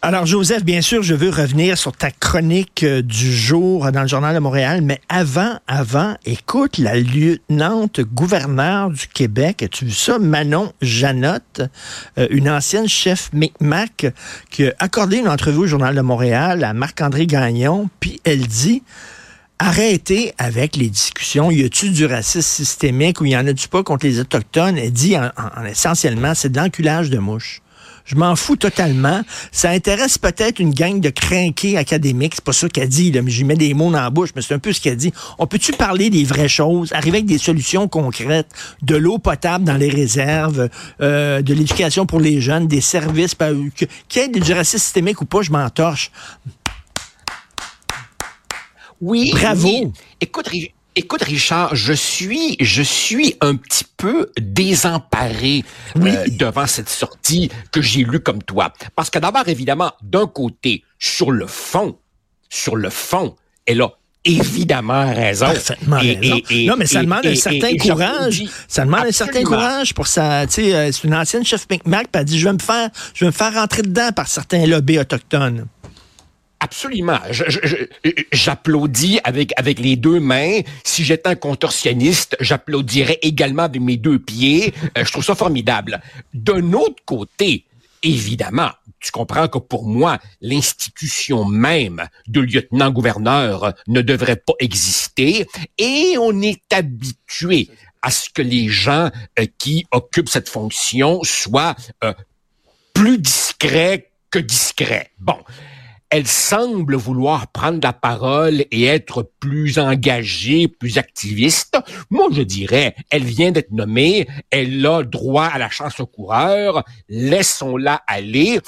Alors, Joseph, bien sûr, je veux revenir sur ta chronique euh, du jour dans le Journal de Montréal, mais avant, avant, écoute, la lieutenante gouverneure du Québec, as-tu vu ça? Manon Janotte, euh, une ancienne chef Micmac, qui a accordé une entrevue au Journal de Montréal à Marc-André Gagnon, puis elle dit arrêtez avec les discussions. Y a-tu du racisme systémique ou y en a-tu pas contre les Autochtones? Elle dit en, en- essentiellement, c'est de l'enculage de mouches. Je m'en fous totalement. Ça intéresse peut-être une gang de crinqués académiques. C'est pas ça qu'elle dit, là, mais j'y mets des mots dans la bouche, mais c'est un peu ce qu'elle dit. On peut-tu parler des vraies choses, arriver avec des solutions concrètes, de l'eau potable dans les réserves, euh, de l'éducation pour les jeunes, des services, que- qu'il y ait du racisme systémique ou pas, je m'en torche. Oui. Bravo. oui. Écoute, écoute, Richard, je suis, je suis un petit peu désemparé euh, devant cette sortie que j'ai lue comme toi. Parce que d'abord, évidemment, d'un côté, sur le fond, sur le fond, elle a évidemment raison. Parfaitement Et- raison. et- et- non, mais ça demande un certain courage. Ça demande un certain courage pour ça. Tu sais, euh, c'est une ancienne chef Micmac, puis elle dit, je vais me faire, je vais me faire rentrer dedans par certains lobbies autochtones. Absolument. J'applaudis avec avec les deux mains. Si j'étais un contorsionniste, j'applaudirais également avec mes deux pieds. Euh, je trouve ça formidable. D'un autre côté, évidemment, tu comprends que pour moi, l'institution même de lieutenant-gouverneur ne devrait pas exister et on est habitué à ce que les gens euh, qui occupent cette fonction soient euh, plus discrets que discrets. Bon. Elle semble vouloir prendre la parole et être plus engagée, plus activiste. Moi, je dirais, elle vient d'être nommée, elle a droit à la chance au coureur, laissons-la aller.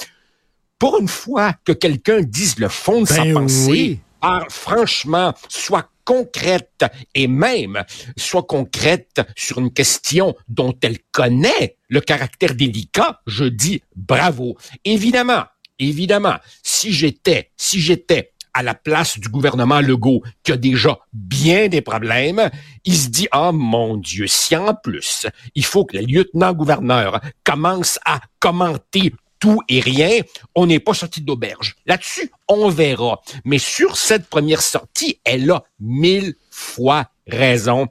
Pour une fois que quelqu'un dise le fond de sa Ben pensée, par- franchement, soit concrète et même soit concrète sur une question dont elle connaît le caractère délicat, je dis bravo. Évidemment, évidemment, si j'étais, si j'étais à la place du gouvernement Legault, qui a déjà bien des problèmes, il se dit, ah mon Dieu, si en plus, il faut que le lieutenant-gouverneur commence à commenter tout et rien, on n'est pas sorti d'auberge. Là-dessus, on verra. Mais sur cette première sortie, elle a mille fois raison.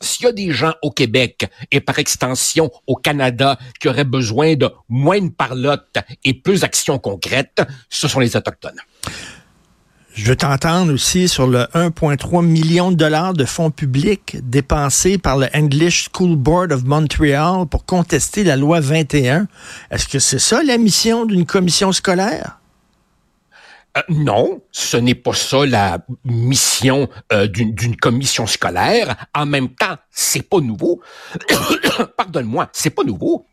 S'il y a des gens au Québec et par extension au Canada qui auraient besoin de moins de parlotte et plus d'actions concrètes, ce sont les Autochtones. Je veux t'entendre aussi sur le 1,3 million de dollars de fonds publics dépensés par le English School Board of Montreal pour contester la loi 21. Est-ce que c'est ça la mission d'une commission scolaire? Euh, non, ce n'est pas ça la mission euh, d'une d'une commission scolaire. En même temps, c'est pas nouveau. Pardonne-moi, c'est pas nouveau.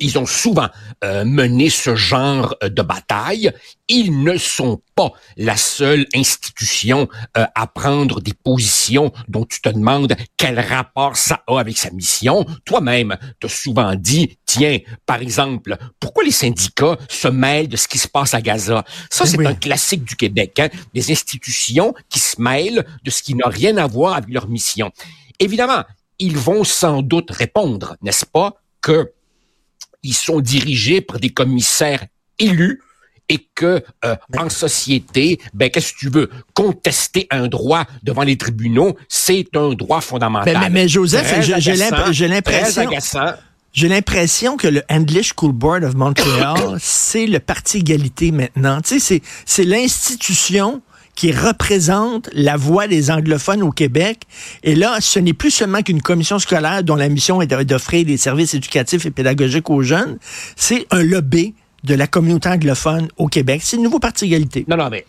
Ils ont souvent euh, mené ce genre euh, de bataille. Ils ne sont pas la seule institution euh, à prendre des positions dont tu te demandes quel rapport ça a avec sa mission. Toi-même, tu as souvent dit, tiens, par exemple, pourquoi les syndicats se mêlent de ce qui se passe à Gaza? Ça, c'est Oui. un classique du Québec. Hein? Des institutions qui se mêlent de ce qui n'a rien à voir avec leur mission. Évidemment, ils vont sans doute répondre, n'est-ce pas, que ils sont dirigés par des commissaires élus et que euh, en société, ben qu'est-ce que tu veux? Contester un droit devant les tribunaux, c'est un droit fondamental. Mais- mais- mais Joseph, j'ai- l'impression-. J'ai l'impression que le English School Board of Montreal, c'est le parti égalité maintenant. Tu sais, c'est, c'est l'institution qui représente la voix des anglophones au Québec. Et là, ce n'est plus seulement qu'une commission scolaire dont la mission est d'offrir des services éducatifs et pédagogiques aux jeunes. C'est un lobby de la communauté anglophone au Québec. C'est le nouveau parti égalité. Non, non, mais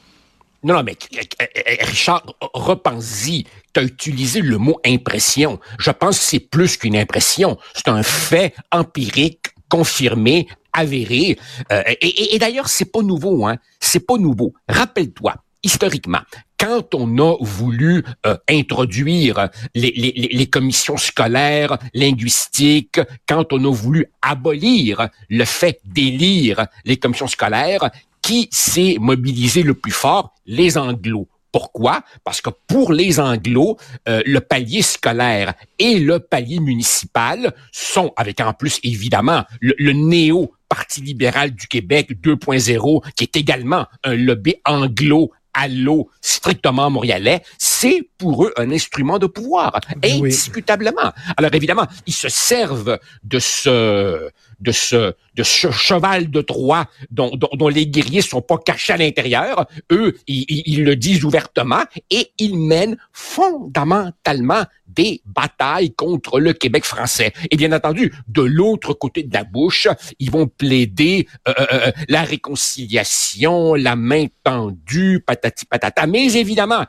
non, non, mais euh, euh, Richard, repense-y. Tu as utilisé le mot impression. Je pense que c'est plus qu'une impression. C'est un fait empirique, confirmé, avéré. Euh, et- et d'ailleurs, c'est pas nouveau, hein. C'est pas nouveau. Rappelle-toi, historiquement, quand on a voulu euh, introduire les, les, les, commissions scolaires linguistiques, quand on a voulu abolir le fait d'élire les commissions scolaires, qui s'est mobilisé le plus fort? Les anglos. Pourquoi? Parce que pour les anglos, euh, le palier scolaire et le palier municipal sont, avec en plus évidemment le, le néo Parti libéral du Québec 2.0, qui est également un lobby anglo à l'eau strictement montréalais, c'est pour eux un instrument de pouvoir, indiscutablement. Alors évidemment, ils se servent de ce de ce de ce cheval de Troie dont, dont, les guerriers sont pas cachés à l'intérieur. Eux, ils, ils, le disent ouvertement et ils mènent fondamentalement des batailles contre le Québec français. Et bien entendu, de l'autre côté de la bouche, ils vont plaider euh, euh, euh la réconciliation, la main tendue, patati patata. Mais évidemment,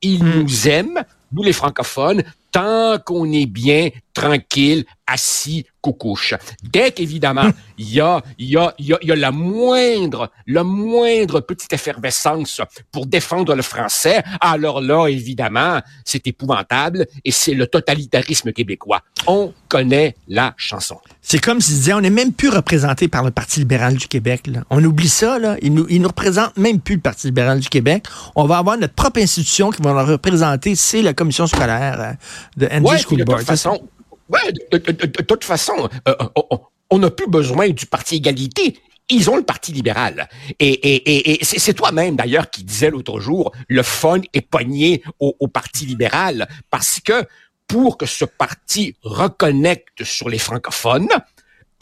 ils hmm. nous aiment, nous les francophones, tant qu'on est bien tranquille, assis, coucouche. Dès qu'évidemment, il y a, y, a, y, a, y a la moindre, la moindre petite effervescence pour défendre le français, alors là, évidemment, c'est épouvantable et c'est le totalitarisme québécois. On connaît la chanson. C'est comme disaient, on n'est même plus représenté par le Parti libéral du Québec. Là. On oublie ça, là. Ils nous, nous représentent même plus le Parti libéral du Québec. On va avoir notre propre institution qui va nous représenter, c'est la commission scolaire euh, de Andy. Ouais, de, toute façon, euh, euh, on n'a plus besoin du Parti égalité. Ils ont le Parti libéral. Et, c'est toi-même, d'ailleurs, qui disais l'autre jour, le fun est pogné au, au Parti libéral parce que pour que ce parti reconnecte sur les francophones,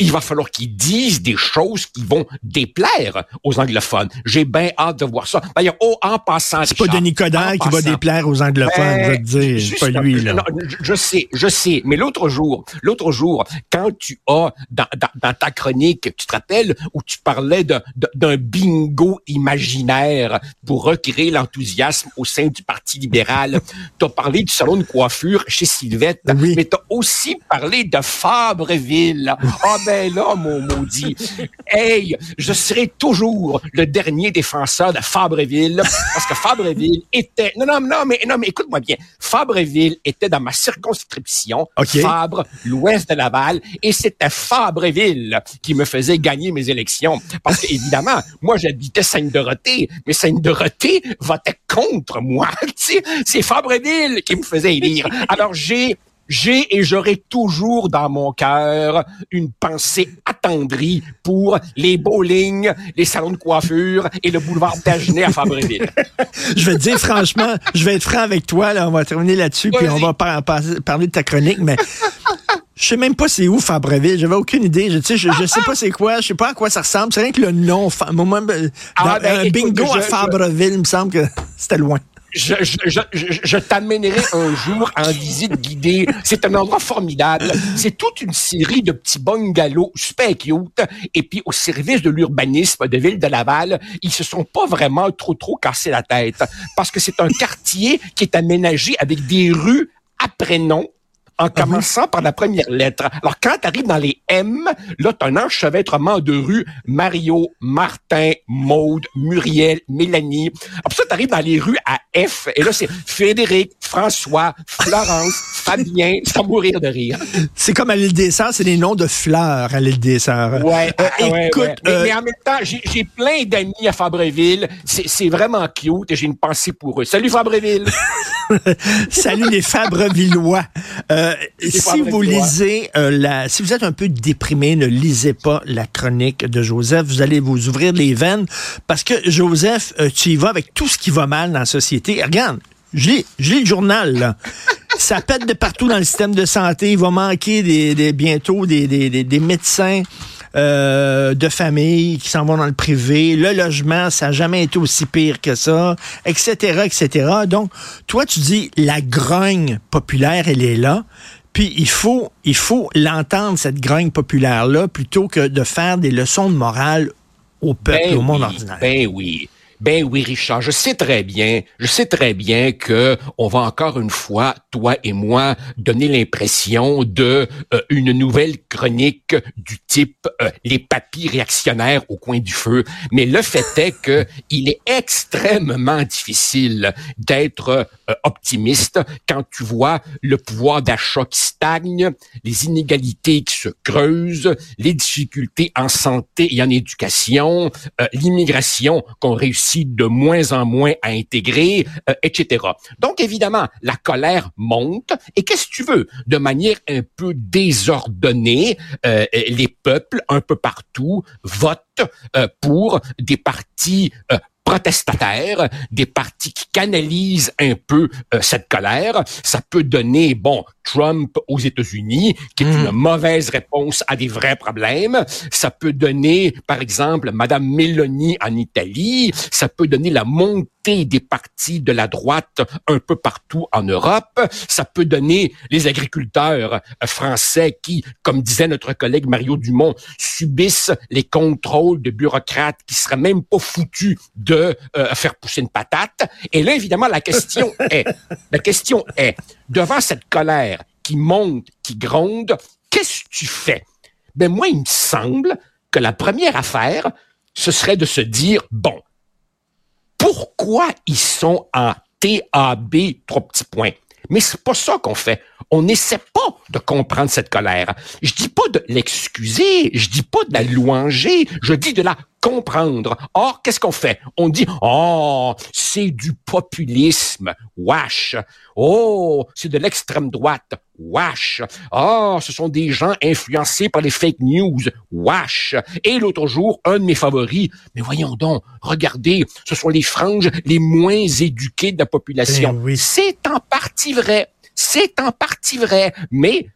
il va falloir qu'ils disent des choses qui vont déplaire aux anglophones. J'ai bien hâte de voir ça. D'ailleurs, oh, en passant... C'est pas Denis Coderre qui va déplaire aux anglophones, je veux te dire. pas lui, là. je sais, je sais. Mais l'autre jour, l'autre jour, quand tu as, dans, dans, ta chronique, tu te rappelles, où tu parlais d'un bingo imaginaire pour recréer l'enthousiasme au sein du Parti libéral, tu as parlé du salon de coiffure chez Sylvette, mais tu as aussi parlé de Fabreville. Ah, ben, ben là, mon maudit? Hey, je serai toujours le dernier défenseur de Fabreville parce que Fabreville était. Non, non, non, mais non, mais écoute-moi bien. Fabreville était dans ma circonscription, Fabre, l'ouest de Laval, et c'était Fabreville qui me faisait gagner mes élections. Parce qu'évidemment, moi, j'habitais Sainte-Dorothée, mais Sainte-Dorothée votait contre moi. C'est Fabreville qui me faisait élire. Alors, j'ai j'ai et j'aurai toujours dans mon cœur une pensée attendrie pour les bowling, les salons de coiffure et le boulevard Dagenet à Fabreville. je vais te dire franchement, je vais être franc avec toi, là, on va terminer là-dessus, puis on va parler de ta chronique, mais je sais même pas c'est où Fabreville. J'avais aucune idée. Je, sais, je, sais pas c'est quoi. Je sais pas à quoi ça ressemble. C'est rien que le nom. Ben, ah, ben, un bingo à Fabreville, il me semble que c'était loin je, je, je, je t'amènerai un jour en visite guidée. C'est un endroit formidable. C'est toute une série de petits bungalows super cute. Et puis, au service de l'urbanisme de Ville de Laval, ils se sont pas vraiment trop, trop cassés la tête. Parce que c'est un quartier qui est aménagé avec des rues à prénom en uh-huh. commençant par la première lettre. Alors, quand tu arrives dans les M, là, tu as un enchevêtrement de rues Mario, Martin, Maude, Muriel, Mélanie. Après ça, tu arrives dans les rues à F, et là, c'est Frédéric, François, Florence, Fabien, sans mourir de rire. C'est comme à l'île des Sœurs, c'est des noms de fleurs à l'île des Sœurs. Ouais, euh, ah, écoute, euh, mais, en même temps, j'ai plein d'amis à Fabreville. C'est vraiment cute et j'ai une pensée pour eux. Salut Fabreville! Salut les Fabrevillois. Euh, si vous lisez euh, la, si vous êtes un peu déprimé, ne lisez pas la chronique de Joseph. Vous allez vous ouvrir les veines parce que Joseph, euh, tu y vas avec tout ce qui va mal dans la société. Regarde, je lis, je lis le journal là. Ça pète de partout dans le système de santé. Il va manquer des, bientôt des, des, des médecins. Euh, de familles qui s'en vont dans le privé. Le logement, ça n'a jamais été aussi pire que ça, etc., etc. Donc, toi, tu dis, la grogne populaire, elle est là. Puis il faut, il faut l'entendre, cette grogne populaire-là, plutôt que de faire des leçons de morale au peuple, ben au monde ordinaire. Ben oui. Ben oui, Richard, je sais très bien, je sais très bien que on va encore une fois, toi et moi, donner l'impression de euh, une nouvelle chronique du type euh, les papis réactionnaires au coin du feu. Mais le fait est que il est extrêmement difficile d'être euh, optimiste quand tu vois le pouvoir d'achat qui stagne, les inégalités qui se creusent, les difficultés en santé et en éducation, l'immigration qu'on réussit de moins en moins à intégrer, euh, etc. Donc, évidemment, la colère monte. Et qu'est-ce que tu veux? De manière un peu désordonnée, euh, les peuples, un peu partout, votent euh, pour des partis protestataires, des partis qui canalisent un peu cette colère. Ça peut donner, bon, Trump aux États-Unis, qui est hmm. une mauvaise réponse à des vrais problèmes. Ça peut donner, par exemple, Madame Meloni en Italie. Ça peut donner la montée des partis de la droite un peu partout en Europe. Ça peut donner les agriculteurs euh, français qui, comme disait notre collègue Mario Dumont, subissent les contrôles de bureaucrates qui seraient même pas foutus de euh, faire pousser une patate. Et là, évidemment, la question est, la question est, devant cette colère qui monte, qui gronde, qu'est-ce que tu fais? Ben moi, il me semble que la première affaire, ce serait de se dire, bon, pourquoi ils sont en TAB, trois petits points? Mais c'est pas ça qu'on fait. On n'essaie pas de comprendre cette colère. Je dis pas de l'excuser, je dis pas de la louanger, je dis de la comprendre. Or, qu'est-ce qu'on fait? On dit, oh, c'est du populisme. Wesh. Oh, c'est de l'extrême droite. Wesh. Oh, ce sont des gens influencés par les fake news. Wesh. Et l'autre jour, un de mes favoris, mais voyons donc, regardez, ce sont les franges les moins éduquées de la population. Oui. C'est en partie vrai. C'est en partie vrai. Mais,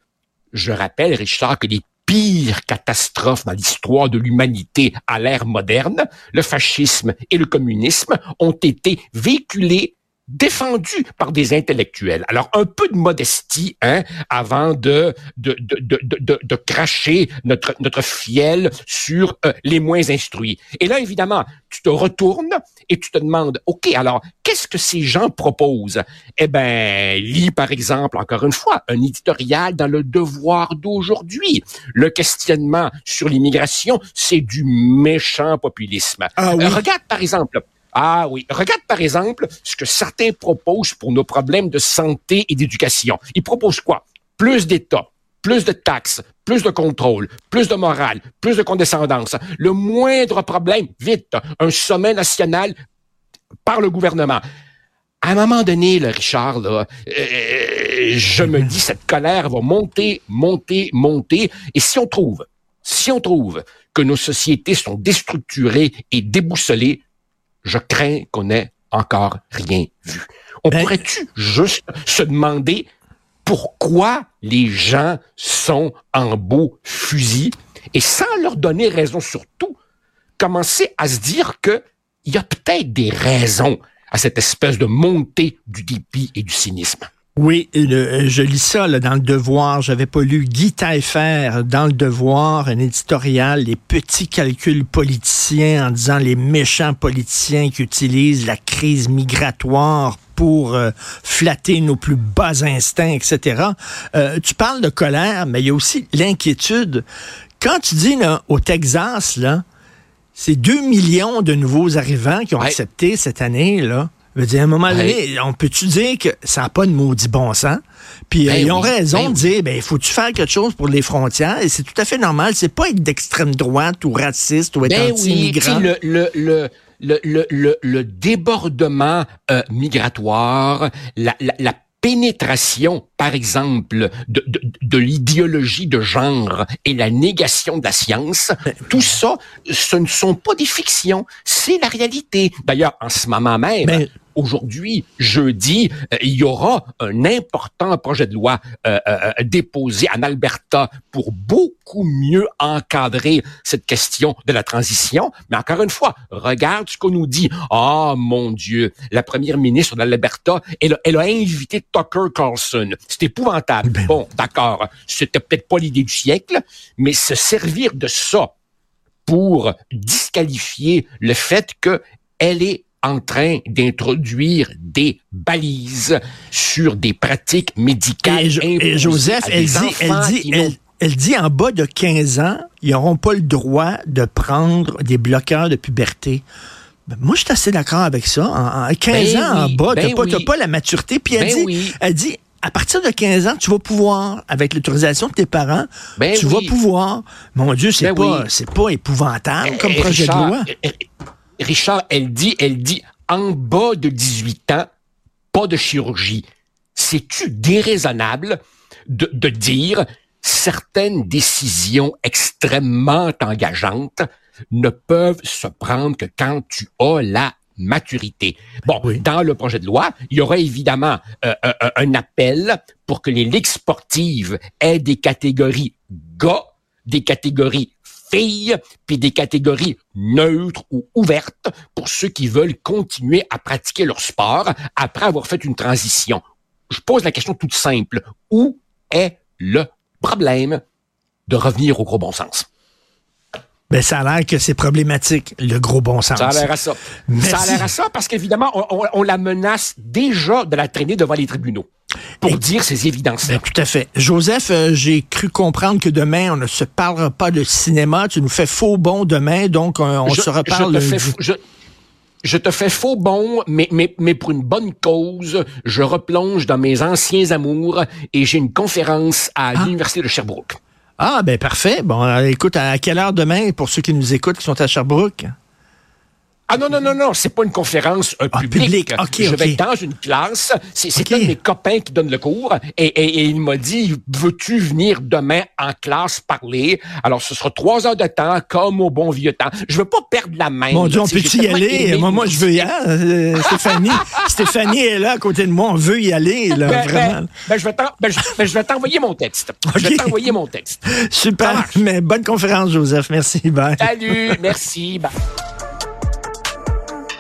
je rappelle, Richard, que les pire catastrophe dans l'histoire de l'humanité à l'ère moderne, le fascisme et le communisme ont été véhiculés défendu par des intellectuels. Alors, un peu de modestie, hein, avant de, de, de, de, de, cracher notre, notre fiel sur euh, les moins instruits. Et là, évidemment, tu te retournes et tu te demandes, OK, alors, qu'est-ce que ces gens proposent? Eh ben, lis, par exemple, encore une fois, un éditorial dans le devoir d'aujourd'hui. Le questionnement sur l'immigration, c'est du méchant populisme. Ah oui. Euh, regarde, par exemple, ah oui. Regarde par exemple ce que certains proposent pour nos problèmes de santé et d'éducation. Ils proposent quoi? Plus d'État, plus de taxes, plus de contrôle, plus de morale, plus de condescendance. Le moindre problème, vite, un sommet national par le gouvernement. À un moment donné, là, Richard, euh, je me dis, cette colère va monter, monter, monter. Et si on trouve, si on trouve que nos sociétés sont déstructurées et déboussolées, je crains qu'on n'ait encore rien vu. On Ben- pourrait-tu juste se demander pourquoi les gens sont en beau fusil? Et sans leur donner raison sur tout, commencer à se dire que il y a peut-être des raisons à cette espèce de montée du dépit et du cynisme. Oui, le- je lis ça là, dans le Devoir. J'avais pas lu Guy Taillefer dans le Devoir, un éditorial, les petits calculs politiciens en disant les méchants politiciens qui utilisent la crise migratoire pour euh, flatter nos plus bas instincts, etc. Euh, tu parles de colère, mais il y a aussi l'inquiétude. Quand tu dis là, au Texas, là, c'est 2 millions de nouveaux arrivants qui ont Ouais. accepté cette année, là. Je veux dire, à un moment donné, on peut-tu dire que ça n'a pas de maudit bon sens? Puis euh, Ben ils ont oui, raison ben de dire, ben, faut-tu faire quelque chose pour les frontières? Et c'est tout à fait normal. C'est pas être d'extrême droite ou raciste ou être Ben oui, sais, anti-immigrant. le, le, le, le, le, le, débordement euh, migratoire, la, la, la pénétration, par exemple, de, de, de l'idéologie de genre et la négation de la science, tout ça, ce ne sont pas des fictions, c'est la réalité. D'ailleurs, en ce moment même, Mais- Aujourd'hui, jeudi, euh, il y aura un important projet de loi euh, euh, déposé en Alberta pour beaucoup mieux encadrer cette question de la transition. Mais encore une fois, regarde ce qu'on nous dit. Ah, mon Dieu, la première ministre de l'Alberta, elle, a- elle a invité Tucker Carlson. C'est épouvantable. Ben- Bon, d'accord, c'était peut-être pas l'idée du siècle, mais se servir de ça pour disqualifier le fait que elle est en train d'introduire des balises sur des pratiques médicales. Et, Joseph, elle dit, elle dit, elle, dit en bas de 15 ans, ils n'auront pas le droit de prendre des bloqueurs de puberté. Ben, moi, je suis assez d'accord avec ça. En, 15 ben ans en bas, tu n'as pas, pas, la maturité. Puis elle, ben dit, elle dit, à partir de 15 ans, tu vas pouvoir, avec l'autorisation de tes parents, ben tu vas pouvoir. Mon Dieu, c'est ben pas, c'est pas épouvantable eh, comme eh, projet de loi. Richard, elle dit, elle dit, en bas de 18 ans, pas de chirurgie. C'est-tu déraisonnable de, de dire certaines décisions extrêmement engageantes ne peuvent se prendre que quand tu as la maturité? Bon, dans le projet de loi, il y aura évidemment euh, euh, euh, un appel pour que les ligues sportives aient des catégories gars, des catégories filles, puis des catégories neutres ou ouvertes pour ceux qui veulent continuer à pratiquer leur sport après avoir fait une transition. Je pose la question toute simple. Où est le problème de revenir au gros bon sens? Ben, ça a l'air que c'est problématique, le gros bon sens. Ça a l'air à ça. Ça a l'air à ça parce qu'évidemment, on, la menace déjà de la traîner devant les tribunaux pour dire ces évidences. Ben, tout à fait. Joseph, euh, j'ai cru comprendre que demain, on ne se parlera pas de cinéma. Tu nous fais faux bon demain, donc euh, on, se reparle. Je te, fais, je, te fais faux bon, mais, mais, mais pour une bonne cause. Je replonge dans mes anciens amours et j'ai une conférence à ah. l'Université de Sherbrooke. Ah, ben parfait. Bon, euh, écoute, à quelle heure demain pour ceux qui nous écoutent, qui sont à Sherbrooke? Ah non, non, non, non, c'est pas une conférence euh, ah, publique. je vais être dans une classe. C'est un de mes copains qui donne le cours et, il m'a dit, veux-tu venir demain en classe parler? Alors, ce sera trois heures de temps, comme au bon vieux temps. Je veux pas perdre la main. Mon Dieu, on peut-y y aller? Moi, moi, je veux y aller. Euh, Stéphanie, Stéphanie est là à côté de moi. On veut y aller, là, ben, ben, vraiment. Ben, je vais t'envoyer mon texte. Je vais t'envoyer mon texte. Super. Mais bonne conférence, Joseph. Merci. Bye. Salut. Merci. Bye.